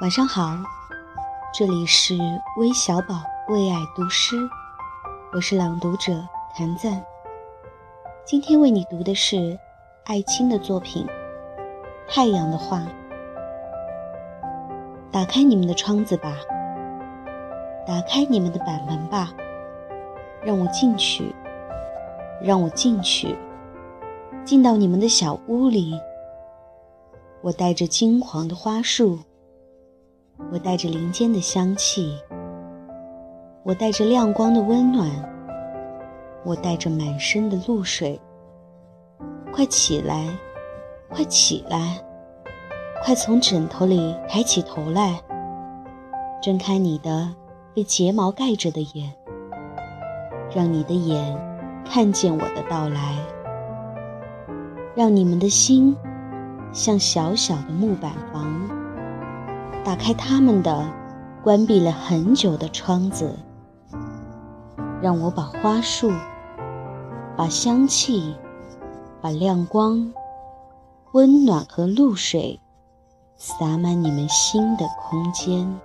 晚上好，这里是微小宝为爱读诗，我是朗读者谭赞。今天为你读的是艾青的作品《太阳的话》。打开你们的窗子吧，打开你们的板门吧，让我进去，让我进去，进到你们的小屋里。我带着金黄的花束。我带着林间的香气，我带着亮光的温暖，我带着满身的露水。快起来，快起来，快从枕头里抬起头来，睁开你的被睫毛盖着的眼，让你的眼看见我的到来，让你们的心像小小的木板房。打开他们的关闭了很久的窗子，让我把花束、把香气、把亮光、温暖和露水洒满你们心的空间。